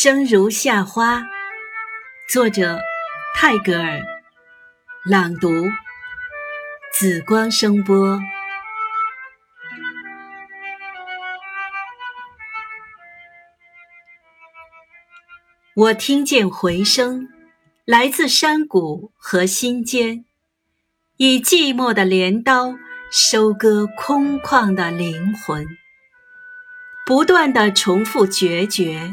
生如夏花，作者泰戈尔，朗读紫光声波。我听见回声，来自山谷和心间，以寂寞的镰刀收割空旷的灵魂，不断的重复决绝。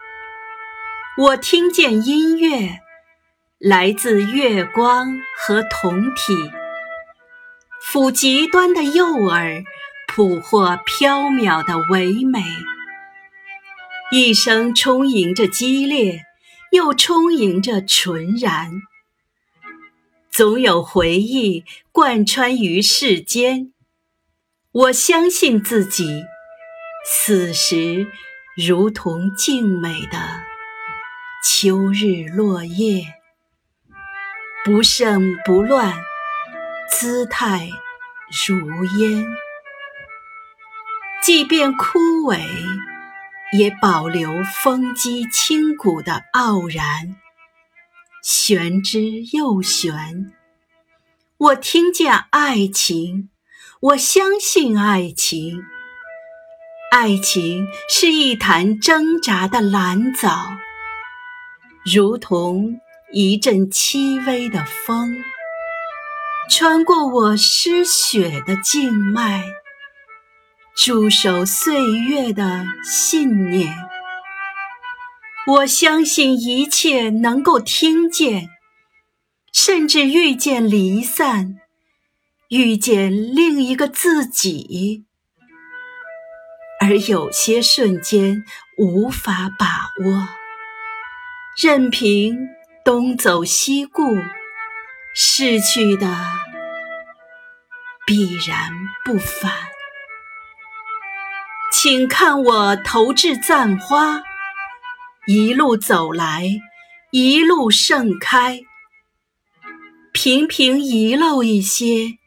我听见音乐，来自月光和酮体，抚极端的诱饵，捕获缥缈的唯美。一生充盈着激烈，又充盈着纯然。总有回忆贯穿于世间。我相信自己，此时如同静美的。秋日落叶，不盛不乱，姿态如烟。即便枯萎，也保留风肌清骨的傲然。玄之又玄。我听见爱情，我相信爱情。爱情是一潭挣扎的蓝藻。如同一阵轻微的风，穿过我失血的静脉，驻守岁月的信念。我相信一切能够听见，甚至遇见离散，遇见另一个自己，而有些瞬间无法把握。任凭东走西顾，逝去的必然不返。请看我投掷赞花，一路走来，一路盛开。频频遗漏一些，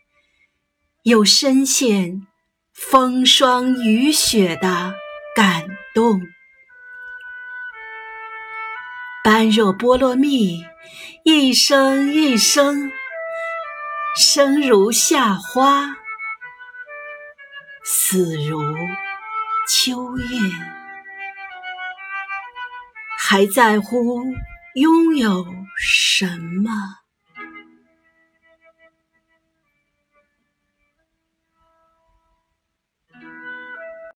又深陷风霜雨雪的感动。般若波罗蜜，一生一生，生如夏花，死如秋叶，还在乎拥有什么？